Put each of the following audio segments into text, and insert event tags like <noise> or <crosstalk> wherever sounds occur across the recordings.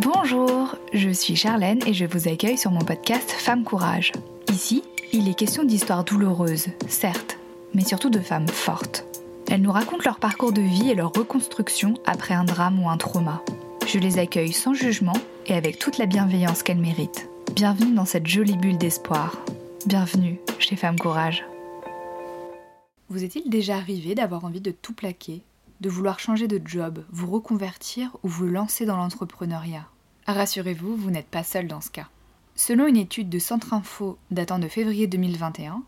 Bonjour, je suis Charlène et je vous accueille sur mon podcast Femme Courage. Ici, il est question d'histoires douloureuses, certes, mais surtout de femmes fortes. Elles nous racontent leur parcours de vie et leur reconstruction après un drame ou un trauma. Je les accueille sans jugement et avec toute la bienveillance qu'elles méritent. Bienvenue dans cette jolie bulle d'espoir. Bienvenue chez Femme Courage. Vous est-il déjà arrivé d'avoir envie de tout plaquer, de vouloir changer de job, vous reconvertir ou vous lancer dans l'entrepreneuriat Rassurez-vous, vous, n'êtes pas seul dans ce cas. Selon une étude de Centre Info datant de février 2021,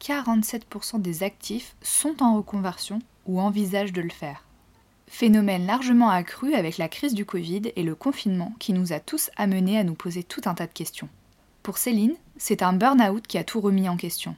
47% des actifs sont en reconversion ou envisagent de le faire. Phénomène largement accru avec la crise du Covid et le confinement qui nous a tous amenés à nous poser tout un tas de questions. Pour Céline, c'est un burn-out qui a tout remis en question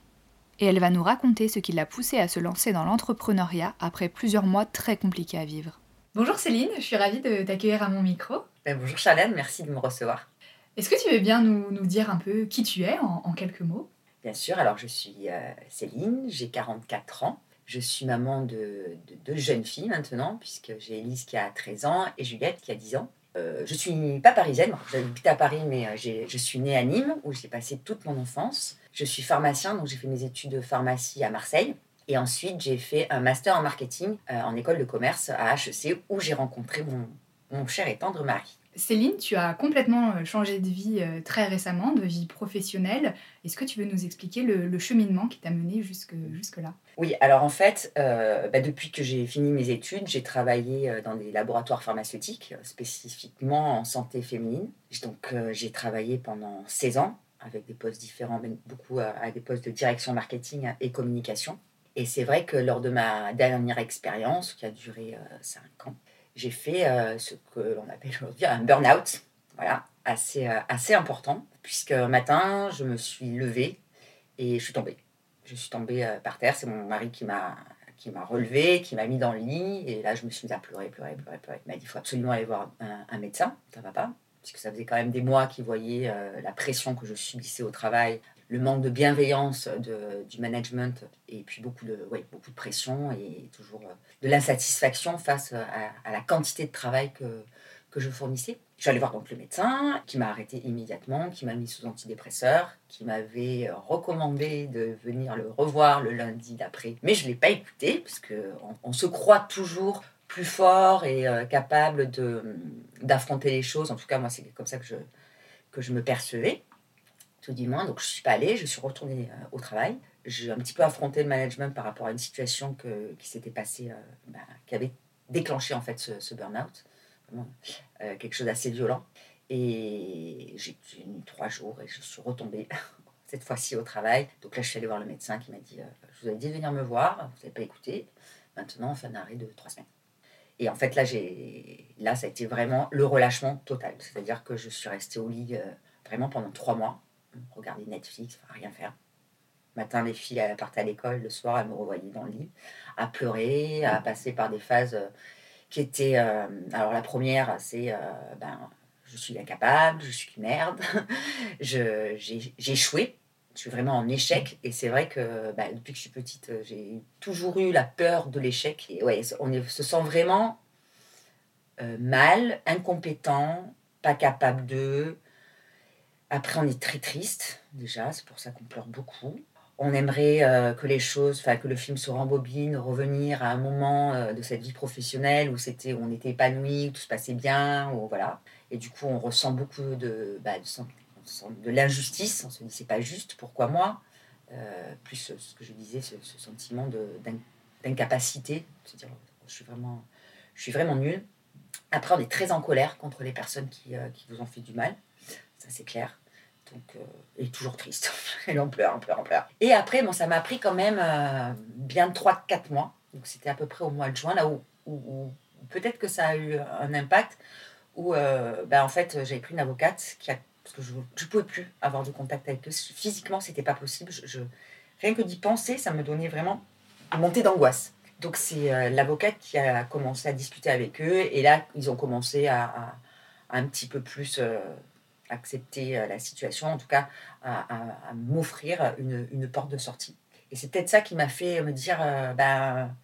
et elle va nous raconter ce qui l'a poussée à se lancer dans l'entrepreneuriat après plusieurs mois très compliqués à vivre. Bonjour Céline, je suis ravie de t'accueillir à mon micro. Ben, bonjour Charlène, merci de me recevoir. Est-ce que tu veux bien nous, nous, dire un peu qui tu es en, quelques mots? Bien sûr, alors je suis euh, Céline, j'ai 44 ans. Je suis maman de, deux jeunes filles maintenant, puisque j'ai Elise qui a 13 ans et Juliette qui a 10 ans. Euh, je suis pas parisienne, j'habite à Paris, mais euh, je suis née à Nîmes, où j'ai passé toute mon enfance. Je suis pharmacien, donc j'ai fait mes études de pharmacie à Marseille. Et ensuite, j'ai fait un master en marketing euh, en école de commerce à HEC, où j'ai rencontré mon, mon cher et tendre mari. Céline, tu as complètement euh, changé de vie euh, très récemment, de vie professionnelle. Est-ce que tu veux nous expliquer le, cheminement qui t'a mené jusque, jusque-là? Oui, alors en fait, euh, bah, depuis que j'ai fini mes études, j'ai travaillé dans des laboratoires pharmaceutiques, spécifiquement en santé féminine. Donc j'ai travaillé pendant 16 ans avec des postes différents, même beaucoup à des postes de direction marketing et communication. Et c'est vrai que lors de ma dernière expérience, qui a duré 5 ans, j'ai fait euh, ce que l'on appelle aujourd'hui un burn-out, voilà, assez, euh, assez important, puisque un matin, je me suis levée et je suis tombée. Je suis tombée euh, par terre, c'est mon mari qui m'a qui m'a relevé, qui m'a mis dans le lit, et là je me suis mise à pleurer, pleurer, pleurer, pleurer. Il m'a dit il faut absolument aller voir un, médecin, ça va pas, puisque ça faisait quand même des mois qu'il voyait la pression que je subissais au travail, le manque de bienveillance de, du management et puis beaucoup de, ouais, beaucoup de pression et toujours euh, de l'insatisfaction face à, la quantité de travail que, que je fournissais. Allée voir donc le médecin qui m'a arrêté immédiatement, qui m'a mis sous antidépresseur, qui m'avait euh, recommandé de venir le revoir le lundi d'après. Mais je ne l'ai pas écouté parce qu'on on se croit toujours plus fort et euh, capable d'affronter les choses. En tout cas, moi, c'est comme ça que je, que je me percevais tout du moins. Donc, je suis pas allée, je suis retournée euh, au travail. J'ai un petit peu affronté le management par rapport à une situation que, qui s'était passée, euh, bah, qui avait déclenché en fait ce, burn-out. Euh, quelque chose d'assez violent. Et j'ai tenu trois jours et je suis retombée <laughs> cette fois-ci au travail. Donc là, je suis allée voir le médecin qui m'a dit Je vous avais dit de venir me voir, vous n'avez pas écouté. Maintenant, on fait un arrêt de trois semaines. Et en fait, là, j'ai, là, ça a été vraiment le relâchement total. C'est-à-dire que je suis restée au lit vraiment pendant trois mois regarder Netflix, rien faire. Le matin, les filles elles partaient à l'école, le soir, elles me revoyaient dans le lit, à pleurer, à passer par des phases euh, qui étaient. Euh, alors, la première, c'est euh, ben, je suis incapable, je suis une merde, <laughs> j'ai échoué, je suis vraiment en échec. Et c'est vrai que ben, depuis que je suis petite, j'ai toujours eu la peur de l'échec. Et ouais, on se sent vraiment mal, incompétent, pas capable de. Après, on est très triste, déjà, c'est pour ça qu'on pleure beaucoup. On aimerait euh, que les choses, enfin que le film se rembobine, revenir à un moment euh, de cette vie professionnelle où on était épanoui, où tout se passait bien, ou voilà. Et du coup, on ressent beaucoup de, bah, de, de l'injustice. On se dit c'est pas juste, pourquoi moi euh, Plus ce que je disais, ce, sentiment d'incapacité, se dire je suis vraiment, je nulle. Après, on est très en colère contre les personnes qui, qui vous ont fait du mal ça c'est clair. Donc, euh, et toujours triste. <laughs> et on pleure, on pleure, on pleure. Et après, bon, ça m'a pris quand même euh, bien 3-4 mois. Donc c'était à peu près au mois de juin, là où, où, peut-être que ça a eu un impact, où euh, ben, en fait j'avais pris une avocate qui a, parce que je ne pouvais plus avoir de contact avec eux. Physiquement, c'était pas possible. Rien que d'y penser, ça me donnait vraiment une montée d'angoisse. Donc c'est l'avocate qui a commencé à discuter avec eux, et là ils ont commencé à, un petit peu plus accepter euh, la situation, en tout cas à, m'offrir une, porte de sortie. Et c'est peut-être ça qui m'a fait me dire, euh, ben,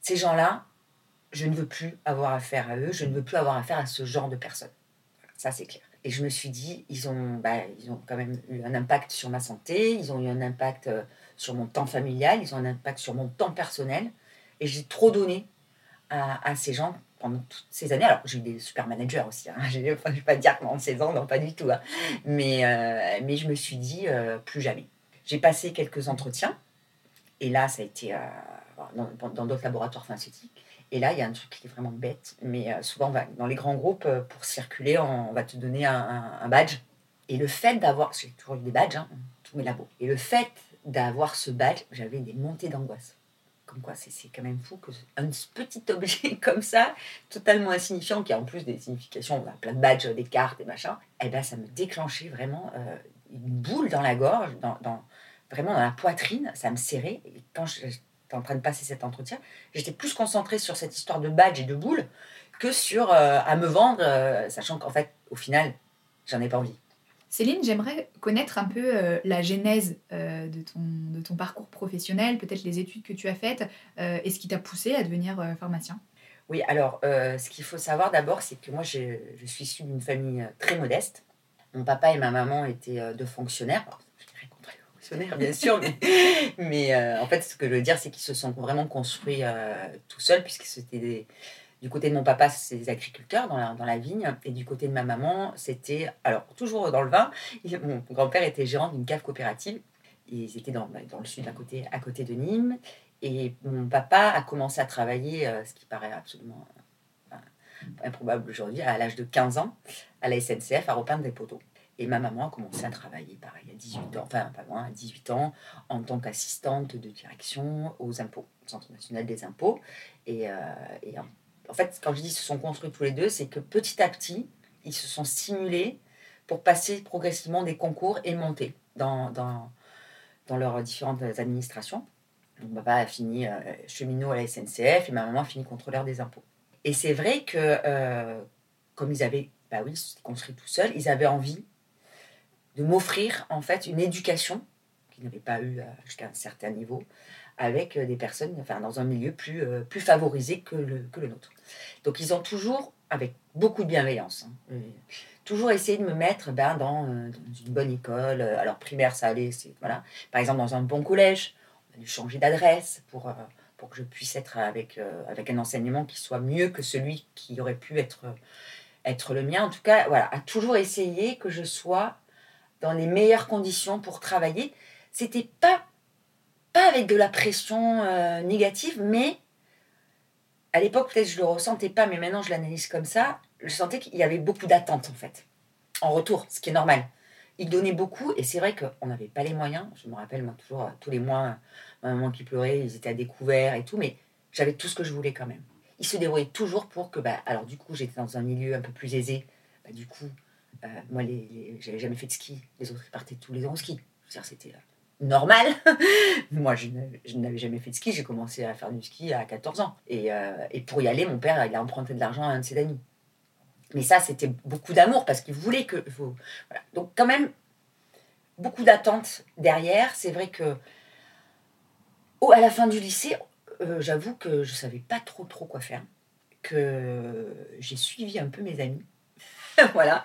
ces gens-là, je ne veux plus avoir affaire à eux, je ne veux plus avoir affaire à ce genre de personnes. Ça, c'est clair. Et je me suis dit, ils ont, bah, ils ont quand même eu un impact sur ma santé, ils ont eu un impact euh, sur mon temps familial, ils ont un impact sur mon temps personnel. Et j'ai trop donné à, ces gens pendant toutes ces années. Alors, j'ai eu des super managers aussi. Hein. <laughs> Je ne vais pas dire pendant 16 ans, non, pas du tout. Hein. Mais, euh, mais je me suis dit, euh, plus jamais. J'ai passé quelques entretiens. Et là, ça a été dans d'autres laboratoires pharmaceutiques. Et là, il y a un truc qui est vraiment bête. Mais souvent, va, dans les grands groupes, pour circuler, on, va te donner un, badge. Et le fait d'avoir, j'ai toujours eu des badges, hein, tous mes labos. Et le fait d'avoir ce badge, j'avais des montées d'angoisse. Comme quoi, c'est quand même fou que un petit objet <laughs> comme ça, totalement insignifiant, qui a en plus des significations, on a plein de badges, des cartes, des machins, eh ben ça me déclenchait vraiment euh, une boule dans la gorge, dans, dans, vraiment dans la poitrine, ça me serrait. Et quand en train de passer cet entretien, j'étais plus concentrée sur cette histoire de badge et de boule que sur euh, à me vendre, euh, sachant qu'en fait, au final, j'en ai pas envie. Céline, j'aimerais connaître un peu euh, la genèse de, ton, de ton parcours professionnel, peut-être les études que tu as faites et ce qui t'a poussé à devenir pharmacien. Oui, alors ce qu'il faut savoir d'abord, c'est que moi je, je suis issue d'une famille très modeste. Mon papa et ma maman étaient deux fonctionnaires. Bien sûr, mais, <laughs> mais en fait, ce que je veux dire, c'est qu'ils se sont vraiment construits tout seuls, puisque c'était des du côté de mon papa, c'est des agriculteurs dans la, dans la, vigne. Et du côté de ma maman, c'était, alors toujours dans le vin, mon grand-père était gérant d'une cave coopérative. Ils étaient dans, dans le sud, à côté, à côté de Nîmes. Et mon papa a commencé à travailler, euh, ce qui paraît absolument euh, improbable aujourd'hui, à l'âge de 15 ans, à la SNCF, à repeindre des poteaux. Et ma maman a commencé à travailler, pareil, à 18 ans, enfin pas loin, à 18 ans, en tant qu'assistante de direction aux impôts, au Centre national des impôts. Et, euh, et en en fait, quand je dis se sont construits tous les deux, c'est que petit à petit, ils se sont stimulés pour passer progressivement des concours et monter dans, dans, dans leurs différentes administrations. Mon papa a fini euh, cheminot à la SNCF et ma maman a fini contrôleur des impôts. Et c'est vrai que, euh, comme ils avaient, bah oui, construit tout seuls, ils avaient envie de m'offrir en fait une éducation qu'ils n'avaient pas eu euh, jusqu'à un certain niveau, avec euh, des personnes, enfin, dans un milieu plus, euh, plus favorisé que le, que le nôtre. Donc ils ont toujours, avec beaucoup de bienveillance, hein, toujours essayé de me mettre ben, dans, une bonne école. Alors primaire, ça allait, voilà. par exemple dans un bon collège, on a dû changer d'adresse pour, pour que je puisse être avec, avec un enseignement qui soit mieux que celui qui aurait pu être, être le mien. En tout cas, voilà, a toujours essayé que je sois dans les meilleures conditions pour travailler. C'était pas pas avec de la pression euh, négative, mais à l'époque, peut-être je le ressentais pas, mais maintenant je l'analyse comme ça. Je sentais qu'il y avait beaucoup d'attentes en fait, en retour, ce qui est normal. Il donnait beaucoup et c'est vrai qu'on n'avait pas les moyens. Je me rappelle, moi, toujours, euh, tous les mois, ma maman qui pleurait, ils étaient à découvert et tout, mais j'avais tout ce que je voulais quand même. Il se débrouillait toujours pour que, bah, alors du coup, j'étais dans un milieu un peu plus aisé. Bah, du coup, euh, moi, les, j'avais jamais fait de ski. Les autres, ils partaient tous les ans au ski. C'était normal. <laughs> Moi, je, n'avais jamais fait de ski. J'ai commencé à faire du ski à 14 ans. Et, euh, et, pour y aller, mon père, il a emprunté de l'argent à un de ses amis. Mais ça, c'était beaucoup d'amour parce qu'il voulait que. Donc, quand même, beaucoup d'attentes derrière. C'est vrai que, oh, à la fin du lycée, euh, j'avoue que je savais pas trop, trop quoi faire. Que j'ai suivi un peu mes amis. <laughs> voilà.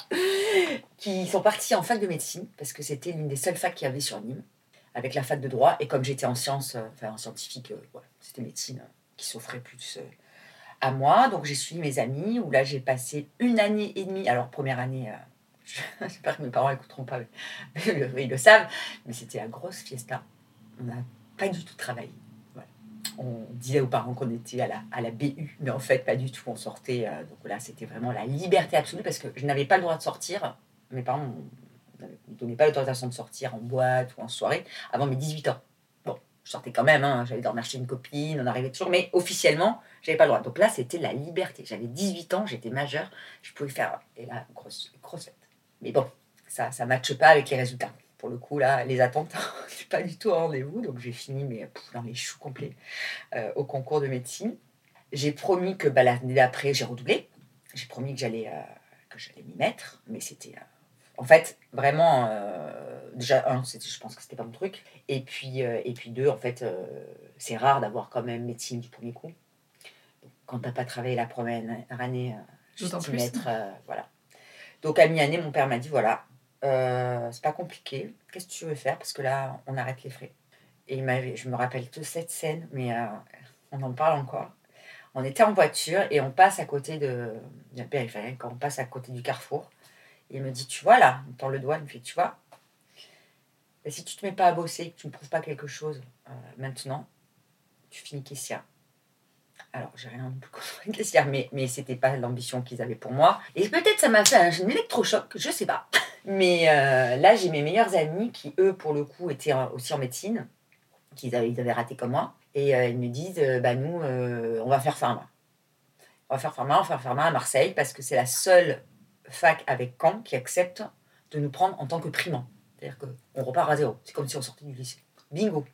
Qui sont partis en fac de médecine parce que c'était l'une des seules facs qu'il y avait sur Nîmes avec la fac de droit. Et comme j'étais en sciences, euh, enfin en scientifique, euh, c'était médecine euh, qui s'offrait plus à moi. Donc j'ai suivi mes amis, où là j'ai passé une année et demie. Alors première année, <laughs> j'espère que mes parents n'écouteront pas, mais, <laughs> ils le savent, mais c'était la grosse fiesta. On n'a pas du tout travaillé. On disait aux parents qu'on était à la, à BU, mais en fait pas du tout. On sortait, donc là c'était vraiment la liberté absolue parce que je n'avais pas le droit de sortir. Mes parents ne donnait pas l'autorisation de sortir en boîte ou en soirée avant mes 18 ans. Bon, je sortais quand même, hein, j'allais dormir chez une copine, on arrivait toujours, mais officiellement, j'avais pas le droit. Donc là, c'était la liberté. J'avais 18 ans, j'étais majeure, je pouvais faire. Et là, grosse, grosse fête. Mais bon, ça ne matche pas avec les résultats. Pour le coup, là, les attentes, <laughs> suis pas du tout au rendez-vous. Donc j'ai fini mais, dans les choux complets euh, au concours de médecine. J'ai promis que bah, l'année d'après, j'ai redoublé. J'ai promis que j'allais euh, que j'allais m'y mettre, mais c'était euh, en fait, vraiment, déjà, un, je pense que c'était pas mon truc. Et puis, et puis deux, en fait, c'est rare d'avoir quand même médecine du premier coup. Donc, quand t'as pas travaillé la première année, je plus. Mettre, voilà. Donc à mi-année, mon père m'a dit voilà, euh, c'est pas compliqué, qu'est-ce que tu veux faire? Parce que là, on arrête les frais. Et il m'avait, je me rappelle de cette scène, mais euh, on en parle encore. On était en voiture et on passe à côté de, la périphérie, quand on passe à côté du carrefour. il me dit, tu vois là, me tend le doigt, il me fait, tu vois, et si tu te mets pas à bosser, que tu ne prouves pas quelque chose euh, maintenant, tu finis caissière. Alors, j'ai rien de plus contre caissière, mais, mais c'était pas l'ambition qu'ils avaient pour moi. Et peut-être ça m'a fait un, électrochoc, je sais pas. <laughs> Mais euh, là, j'ai mes meilleurs amis qui, eux, pour le coup, étaient aussi en médecine, qu'ils avaient, ils avaient raté comme moi. Et euh, ils me disent, bah nous, on va faire pharma. On va faire pharma, on va faire à Marseille, parce que c'est la seule fac avec Caen qui accepte de nous prendre en tant que primant. C'est-à-dire qu'on repart à zéro. C'est comme si on sortait du lycée. Bingo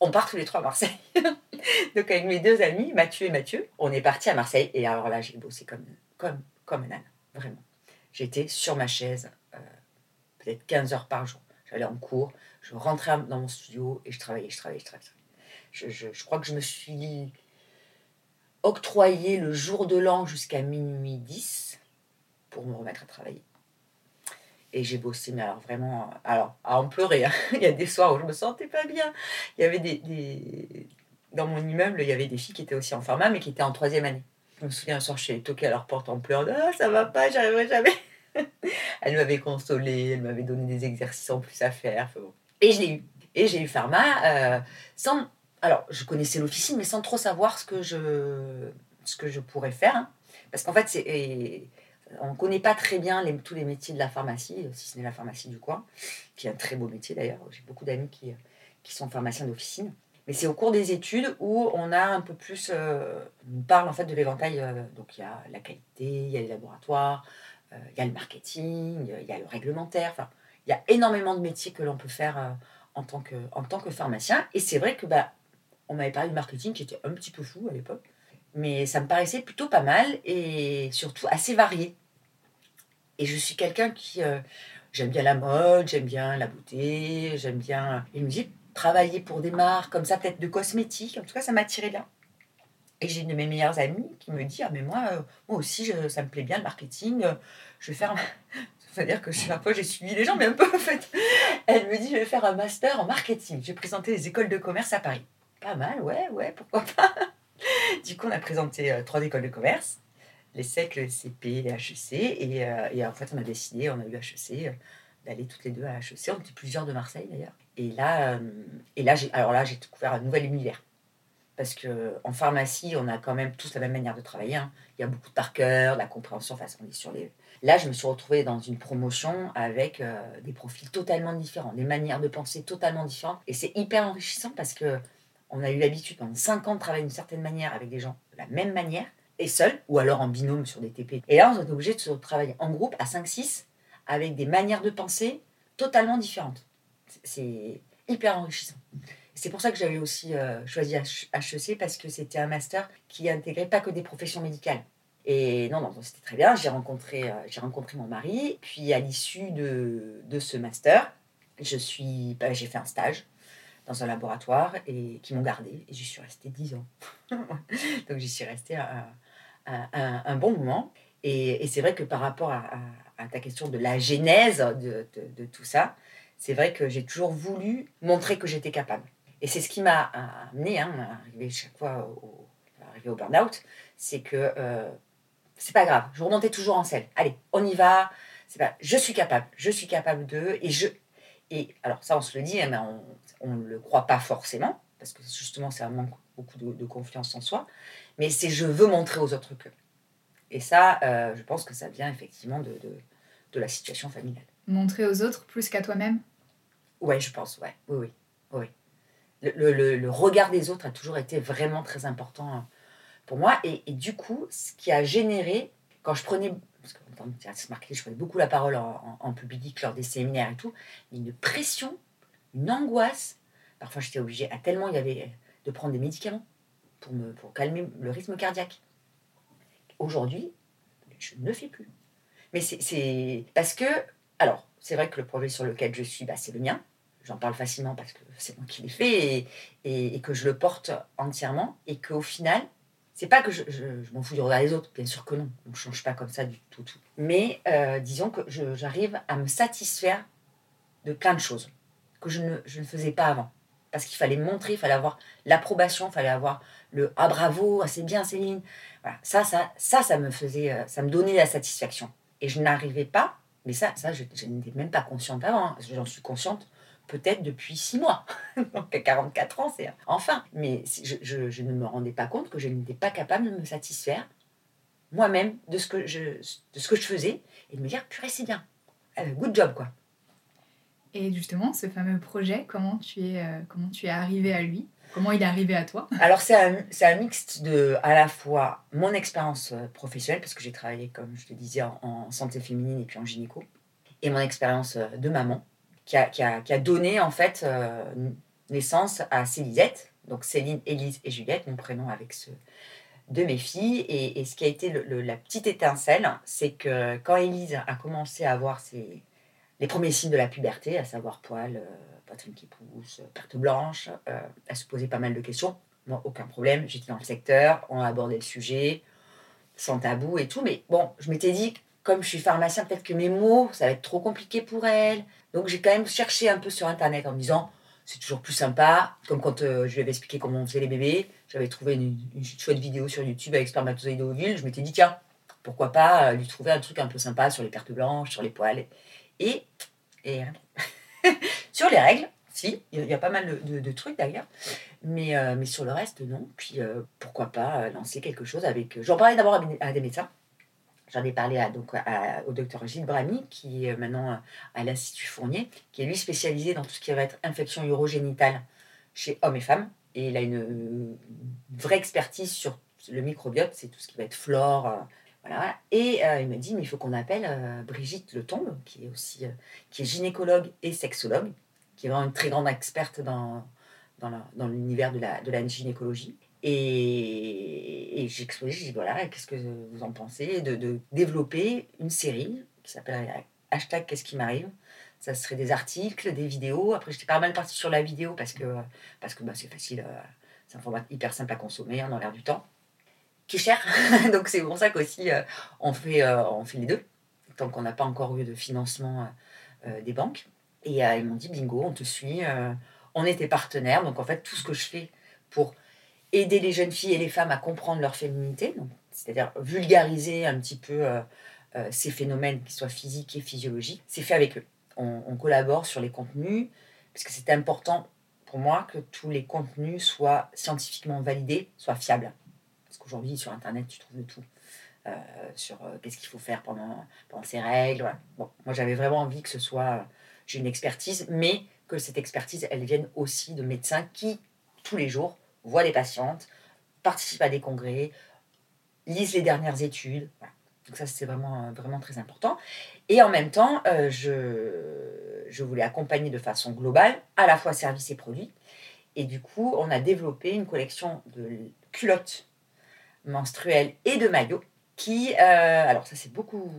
On part tous les trois à Marseille. <laughs> Donc avec mes deux amis, Mathieu et Mathieu, on est parti à Marseille. Et alors là, j'ai bossé comme, comme, comme un âne. Vraiment. J'étais sur ma chaise euh, peut-être 15 heures par jour. J'allais en cours, je rentrais dans mon studio et je travaillais, je travaillais, je travaillais. Je, crois que je me suis octroyé le jour de l'an jusqu'à minuit 10 pour me remettre à travailler. Et j'ai bossé, mais alors vraiment, alors, à en pleurer. Hein. <laughs> il y a des soirs où je me sentais pas bien. Il y avait des, Dans mon immeuble, il y avait des filles qui étaient aussi en pharma, mais qui étaient en troisième année. Je me souviens un soir, je suis toquée à leur porte en pleurant. Ah, ça va pas, j'arriverai jamais. <laughs> elle m'avait consolée, elle m'avait donné des exercices en plus à faire. Et je l'ai eu. Et j'ai eu pharma euh, sans. Alors, je connaissais l'officine, mais sans trop savoir ce que je, ce que je pourrais faire. Hein. Parce qu'en fait, on ne connaît pas très bien tous les métiers de la pharmacie, si ce n'est la pharmacie du coin, qui est un très beau métier d'ailleurs. J'ai beaucoup d'amis qui, qui sont pharmaciens d'officine. Mais c'est au cours des études où on a un peu plus. Euh, on parle en fait de l'éventail. Euh, donc il y a la qualité, il y a les laboratoires, il y a le marketing, il y a le réglementaire. Enfin, il y a énormément de métiers que l'on peut faire en, tant que, en tant que pharmacien. Et c'est vrai que bah, on m'avait parlé de marketing qui était un petit peu fou à l'époque. Mais ça me paraissait plutôt pas mal et surtout assez varié. Et je suis quelqu'un qui. Euh, j'aime bien la mode, j'aime bien la beauté, j'aime bien. Il me dit travailler pour des marques comme ça, peut-être de cosmétiques. En tout cas, ça m'attirait bien. Et j'ai une de mes meilleures amies qui me dit Ah, mais moi, euh, moi aussi, ça me plaît bien le marketing. Je vais faire. Ça <laughs> veut dire que chaque fois, j'ai suivi les gens, mais un peu en fait. Elle me dit Je vais faire un master en marketing. J'ai présenté les écoles de commerce à Paris. Pas mal, ouais, ouais, pourquoi pas. <laughs> Du coup, on a présenté euh, trois écoles de commerce les SEC, le CP et HEC. Et, euh, et, en fait, on a décidé, on a eu HEC, euh, d'aller toutes les deux à HEC. On était plusieurs de Marseille d'ailleurs. Et là, euh, et là alors là, j'ai découvert un nouvel univers. Parce qu'en pharmacie, on a quand même tous la même manière de travailler. Hein. Il y a beaucoup de par cœur, de la compréhension. Enfin, on est sur les. Là, je me suis retrouvée dans une promotion avec des profils totalement différents, des manières de penser totalement différentes. Et c'est hyper enrichissant parce que on a eu l'habitude pendant 5 ans de travailler d'une certaine manière avec des gens de la même manière et seul, ou alors en binôme sur des TP. Et là, on est obligé de travailler en groupe à 5-6 avec des manières de penser totalement différentes. C'est hyper enrichissant. C'est pour ça que j'avais aussi euh, choisi HEC parce que c'était un master qui intégrait pas que des professions médicales. Et non, non, c'était très bien. J'ai rencontré, euh, rencontré mon mari. Puis à l'issue de, de, ce master, je bah, j'ai fait un stage dans un laboratoire et qui m'ont gardé. Et j'y suis restée 10 ans. <laughs> Donc j'y suis restée à, un, bon moment. Et, c'est vrai que par rapport à, ta question de la genèse de, tout ça, c'est vrai que j'ai toujours voulu montrer que j'étais capable. Et c'est ce qui m'a amené hein, à arriver chaque fois au, au burn-out, c'est que euh, c'est pas grave, je remontais toujours en selle. Allez, on y va. C'est pas, je suis capable, je suis capable de, et je, et alors ça on se le dit, hein, mais on ne le croit pas forcément, parce que justement c'est un manque beaucoup de, confiance en soi, mais c'est je veux montrer aux autres que. Et ça, euh, je pense que ça vient effectivement de, de, la situation familiale. Montrer aux autres plus qu'à toi-même? Ouais, je pense, ouais. Oui, oui. oui. Le, le, le, regard des autres a toujours été vraiment très important euh, pour moi. Et, et, du coup, ce qui a généré, quand je prenais, parce que dans le je prenais beaucoup la parole en, public lors des séminaires et tout, une pression, une angoisse. Parfois, j'étais obligée, à tellement il y avait de prendre des médicaments pour, me, pour calmer le rythme cardiaque. Aujourd'hui, je ne fais plus. Mais c'est parce que, alors, c'est vrai que le projet sur lequel je suis, bah, c'est le mien. J'en parle facilement parce que c'est moi qui l'ai fait et, et, que je le porte entièrement. Et qu'au final, c'est pas que je, je- m'en fous du regard des autres, bien sûr que non, on ne change pas comme ça du tout. Mais euh, disons que j'arrive à me satisfaire de plein de choses que je ne, je ne faisais pas avant. Parce qu'il fallait montrer, il fallait avoir l'approbation, il fallait avoir le ah bravo, ah, c'est bien Céline. Voilà, ça, ça, ça, ça me faisait, euh, ça me donnait la satisfaction. Et je n'arrivais pas, mais ça, ça, je, je n'étais même pas consciente avant. hein. J'en suis consciente peut-être depuis six mois. <laughs> Donc à 44 ans, c'est enfin. Mais je, je- je ne me rendais pas compte que je n'étais pas capable de me satisfaire moi-même de ce que je, de ce que je faisais et de me dire purée c'est bien, Euh, good job quoi. Et justement, ce fameux projet, comment tu es, euh, comment tu es arrivé à lui? Comment il est arrivé à toi? <laughs> Alors c'est un, un mixte de à la fois mon expérience euh, professionnelle parce que j'ai travaillé comme je te disais en, en santé féminine et puis en gynéco et mon expérience de maman qui a, donné en fait euh, naissance à Célisette donc Céline, Élise et Juliette mon prénom avec ce de mes filles et, ce qui a été la petite étincelle c'est que quand Élise a commencé à avoir les premiers signes de la puberté à savoir poils euh, poitrine qui pousse, perte blanche, euh, elle se posait pas mal de questions. Moi, aucun problème, j'étais dans le secteur, on a abordé le sujet, sans tabou et tout. Mais bon, je m'étais dit, comme je suis pharmacien, peut-être que mes mots, ça va être trop compliqué pour elle. Donc j'ai quand même cherché un peu sur Internet en me disant, c'est toujours plus sympa. Comme quand euh, je lui avais expliqué comment on faisait les bébés, j'avais trouvé une, chouette vidéo sur YouTube avec spermatozoïdes ovules. Je m'étais dit, tiens, pourquoi pas euh, lui trouver un truc un peu sympa sur les pertes blanches, sur les poils. Et, et <laughs> sur les règles, si, il y a- pas mal de, trucs d'ailleurs, mais, euh, mais sur le reste, non. Puis pourquoi pas lancer quelque chose avec. J'en parlais d'abord à des médecins. J'en ai parlé à, donc, au docteur Gilles Bramy, qui est maintenant à l'Institut Fournier, qui est lui spécialisé dans tout ce qui va être infection urogénitale chez hommes et femmes. Et il a une, vraie expertise sur le microbiote, c'est tout ce qui va être flore. euh, voilà. Et euh, il m'a dit, mais il faut qu'on appelle euh, Brigitte Le Tombe, qui est aussi qui est gynécologue et sexologue, qui est vraiment une très grande experte dans, dans l'univers de la, de la gynécologie. Et, et exposé, j'ai dit voilà, qu'est-ce que vous en pensez de, de développer une série qui s'appelle hashtag Qu'est-ce qui m'arrive Ça serait des articles, des vidéos. Après, j'étais pas mal partie sur la vidéo parce que parce que bah, c'est facile, euh, c'est un format hyper simple à consommer, on a l'air du temps, qui est cher. <laughs> Donc c'est pour ça qu'aussi euh, on, fait, euh, on fait les deux, tant qu'on n'a pas encore eu de financement des banques. Et ils m'ont dit bingo, on te suit, on était partenaires. Donc en fait, tout ce que je fais pour aider les jeunes filles et les femmes à comprendre leur féminité, c'est-à-dire vulgariser un petit peu euh, euh, ces phénomènes qui soient physiques et physiologiques, c'est fait avec eux. On, collabore sur les contenus, parce que c'est important pour moi que tous les contenus soient scientifiquement validés, soient fiables. Parce qu'aujourd'hui, sur Internet, tu trouves de tout. Euh, sur qu'est-ce qu'il faut faire pendant, pendant ces règles. Bon, moi, j'avais vraiment envie que ce soit... j'ai une expertise, mais que cette expertise, elle vienne aussi de médecins qui, tous les jours, voient des patientes, participent à des congrès, lisent les dernières études. Donc ça, c'est vraiment, euh, vraiment très important. Et en même temps, euh, je, je voulais accompagner de façon globale à la fois services et produits. Et du coup, on a développé une collection de culottes menstruelles et de maillots qui, euh, alors ça c'est beaucoup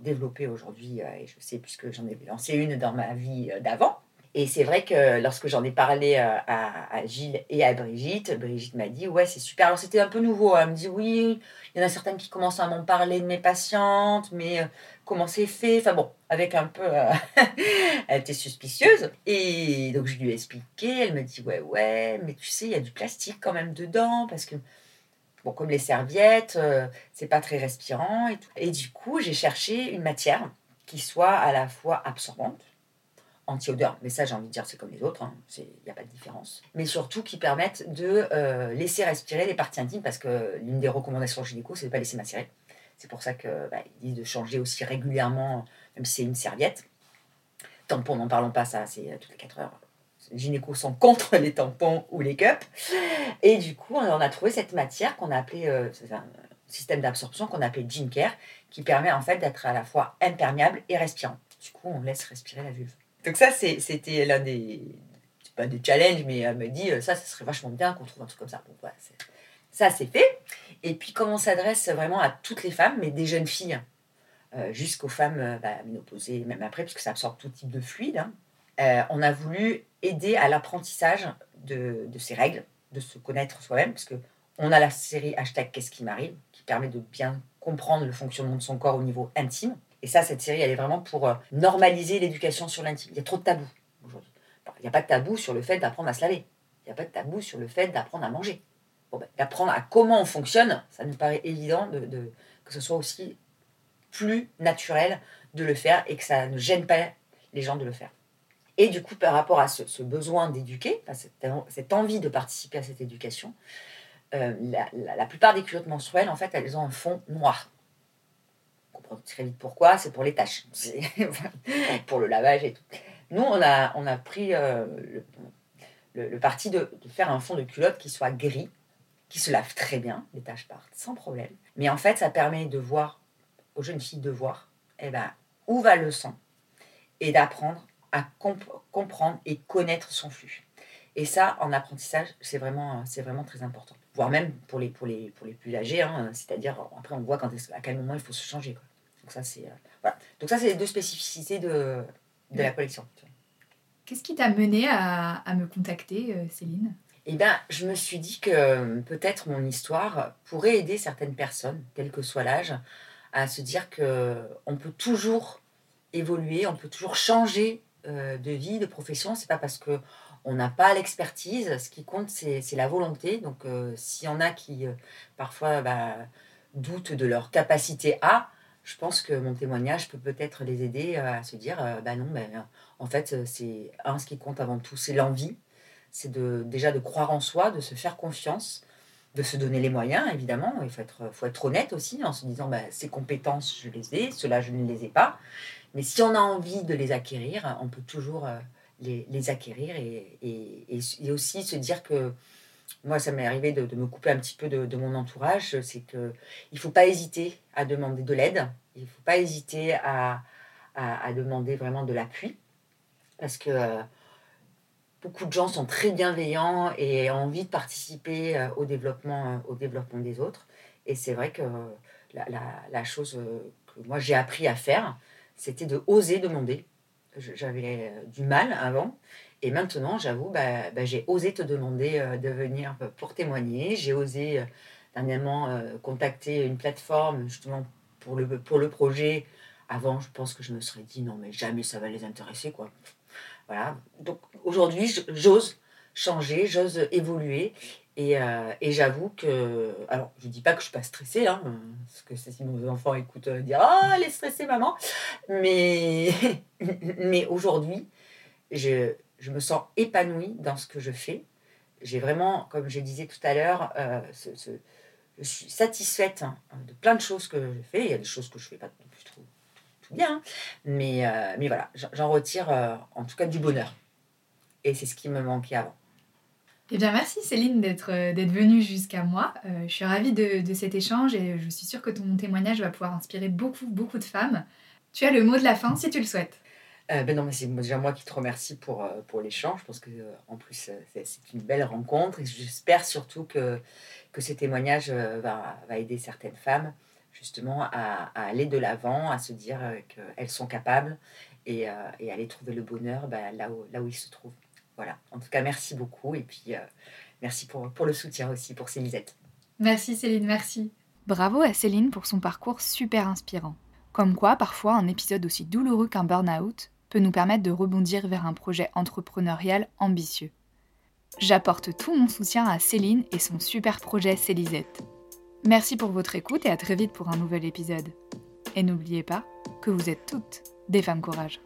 développé aujourd'hui, et je sais puisque j'en ai lancé une dans ma vie d'avant. Et c'est vrai que lorsque j'en ai parlé euh, à, Gilles et à Brigitte, Brigitte m'a dit ouais c'est super. Alors c'était un peu nouveau. hein. Elle me dit oui, il y en a certaines qui commencent à m'en parler de mes patientes, mais euh, comment c'est fait? Enfin bon, avec un peu, euh, <laughs> elle était suspicieuse. Et donc je lui ai expliqué. Elle me dit ouais ouais, mais tu sais il y a du plastique quand même dedans parce que bon comme les serviettes, c'est pas très respirant et tout. Et du coup j'ai cherché une matière qui soit à la fois absorbante anti-odeur, mais ça j'ai envie de dire c'est comme les autres, il n'y a pas de différence. Mais surtout qui permettent de euh, laisser respirer les parties intimes parce que l'une des recommandations gynéco c'est de ne pas laisser macérer. C'est pour ça que bah, disent de changer aussi régulièrement, même si c'est une serviette. Tampons, n'en parlons pas, ça c'est euh, toutes les 4 heures. Les gynécos sont contre les tampons ou les cups. Et du coup, on a trouvé cette matière qu'on a appelée, euh, c'est un système d'absorption qu'on a appelé Gene Care, qui permet en fait d'être à la fois imperméable et respirant. Du coup, on laisse respirer la vulve. Donc ça, c'était l'un des, pas des challenges, mais elle me dit, euh, ça, ça serait vachement bien qu'on trouve un truc comme ça. Bon, voilà, ça, c'est fait. Et puis, comme on s'adresse vraiment à toutes les femmes, mais des jeunes filles, euh, jusqu'aux femmes euh, bah, ménopausées, même après, puisque ça absorbe tout type de fluide, hein, on a voulu aider à l'apprentissage de, de ces règles, de se connaître soi-même, parce que On a la série hashtag Qu'est-ce qui m'arrive, qui permet de bien comprendre le fonctionnement de son corps au niveau intime. Et ça, cette série, elle est vraiment pour euh, normaliser l'éducation sur l'intime. Il y a trop de tabous aujourd'hui. Il n'y a pas de tabou sur le fait d'apprendre à se laver. Il n'y a pas de tabou sur le fait d'apprendre à manger. Ben, d'apprendre à comment on fonctionne, ça nous paraît évident de, que ce soit aussi plus naturel de le faire et que ça ne gêne pas les gens de le faire. Et du coup, par rapport à ce, besoin d'éduquer, cette, envie de participer à cette éducation, euh, la, plupart des culottes menstruelles, en fait, elles ont un fond noir. Très vite pourquoi, c'est pour les tâches, <laughs> pour le lavage et tout. Nous, on a, on a pris euh, le, parti de, faire un fond de culotte qui soit gris, qui se lave très bien, les taches partent sans problème. Mais en fait, ça permet de voir, aux jeunes filles de voir, eh ben, où va le sang et d'apprendre à comprendre et connaître son flux. Et ça, en apprentissage, c'est vraiment, vraiment très important. Voire même pour les, pour les, pour les plus âgés, hein, c'est-à-dire, après, on voit quand à quel moment il faut se changer. Donc ça, c'est euh, voilà. Donc ça, c'est les deux spécificités de, de la collection. Qu'est-ce qui t'a mené à, à, me contacter, euh, Céline? Eh bien, je me suis dit que euh, peut-être mon histoire pourrait aider certaines personnes, quel que soit l'âge, à se dire que on peut toujours évoluer, on peut toujours changer de vie, de profession. C'est pas parce que on n'a pas l'expertise. Ce qui compte, c'est la volonté. Donc, euh, s'il y en a qui euh, parfois bah, doutent de leur capacité à, je pense que mon témoignage peut peut-être les aider à se dire, bah non, ben, en fait, c'est un ce qui compte avant tout, c'est l'envie. C'est de, déjà de croire en soi, de se faire confiance, de se donner les moyens, évidemment. Il faut être, faut être honnête aussi en se disant, bah, ces compétences, je les ai, cela, je ne les ai pas. Mais si on a envie de les acquérir, on peut toujours euh, les, acquérir et, et, aussi se dire que moi, ça m'est arrivé de, me couper un petit peu de, mon entourage. C'est qu'il ne faut pas hésiter à demander de l'aide. Il ne faut pas hésiter à, à, demander vraiment de l'appui. Parce que euh, beaucoup de gens sont très bienveillants et ont envie de participer euh, au développement, au développement des autres. Et c'est vrai que la, la, la chose que moi j'ai appris à faire, c'était de oser demander. J'avais euh, du mal avant. Et maintenant, j'avoue, bah, bah, j'ai osé te demander euh, de venir pour témoigner. J'ai osé euh, dernièrement contacter une plateforme justement pour le, pour le projet. Avant, je pense que je me serais dit non, mais jamais ça va les intéresser. quoi. Voilà. Donc aujourd'hui, j'ose changer, j'ose évoluer. Euh, et, j'avoue que. Alors, je ne dis pas que je ne suis pas stressée, hein, parce que si nos enfants écoutent euh, dire Ah, elle est stressée, maman. Mais, <laughs> mais aujourd'hui, je, je, me sens épanouie dans ce que je fais. J'ai vraiment, comme je disais tout à l'heure, euh, je suis satisfaite hein, de plein de choses que je fais. Il y a des choses que je ne fais pas plus trop, tout bien. Mais, mais voilà, j'en retire en tout cas du bonheur. Et c'est ce qui me manquait avant. Eh bien, merci Céline d'être euh, venue jusqu'à moi. Euh, je suis ravie de, de, cet échange et je suis sûre que ton témoignage va pouvoir inspirer beaucoup, beaucoup de femmes. Tu as le mot de la fin si tu le souhaites. Euh, ben non, mais c'est déjà moi qui te remercie pour, pour l'échange. Je pense que en plus, c'est une belle rencontre et j'espère surtout que, que ces témoignages va, va aider certaines femmes justement à, aller de l'avant, à se dire qu'elles sont capables et, et aller trouver le bonheur ben, là, où, là où il se trouve. Voilà. En tout cas, merci beaucoup. Et puis, euh, merci pour, pour le soutien aussi pour Célisette. Merci Céline, merci. Bravo à Céline pour son parcours super inspirant. Comme quoi, parfois, un épisode aussi douloureux qu'un burn-out nous permettre de rebondir vers un projet entrepreneurial ambitieux. J'apporte tout mon soutien à Céline et son super projet Célisette. Merci pour votre écoute et à très vite pour un nouvel épisode. Et n'oubliez pas que vous êtes toutes des femmes courage.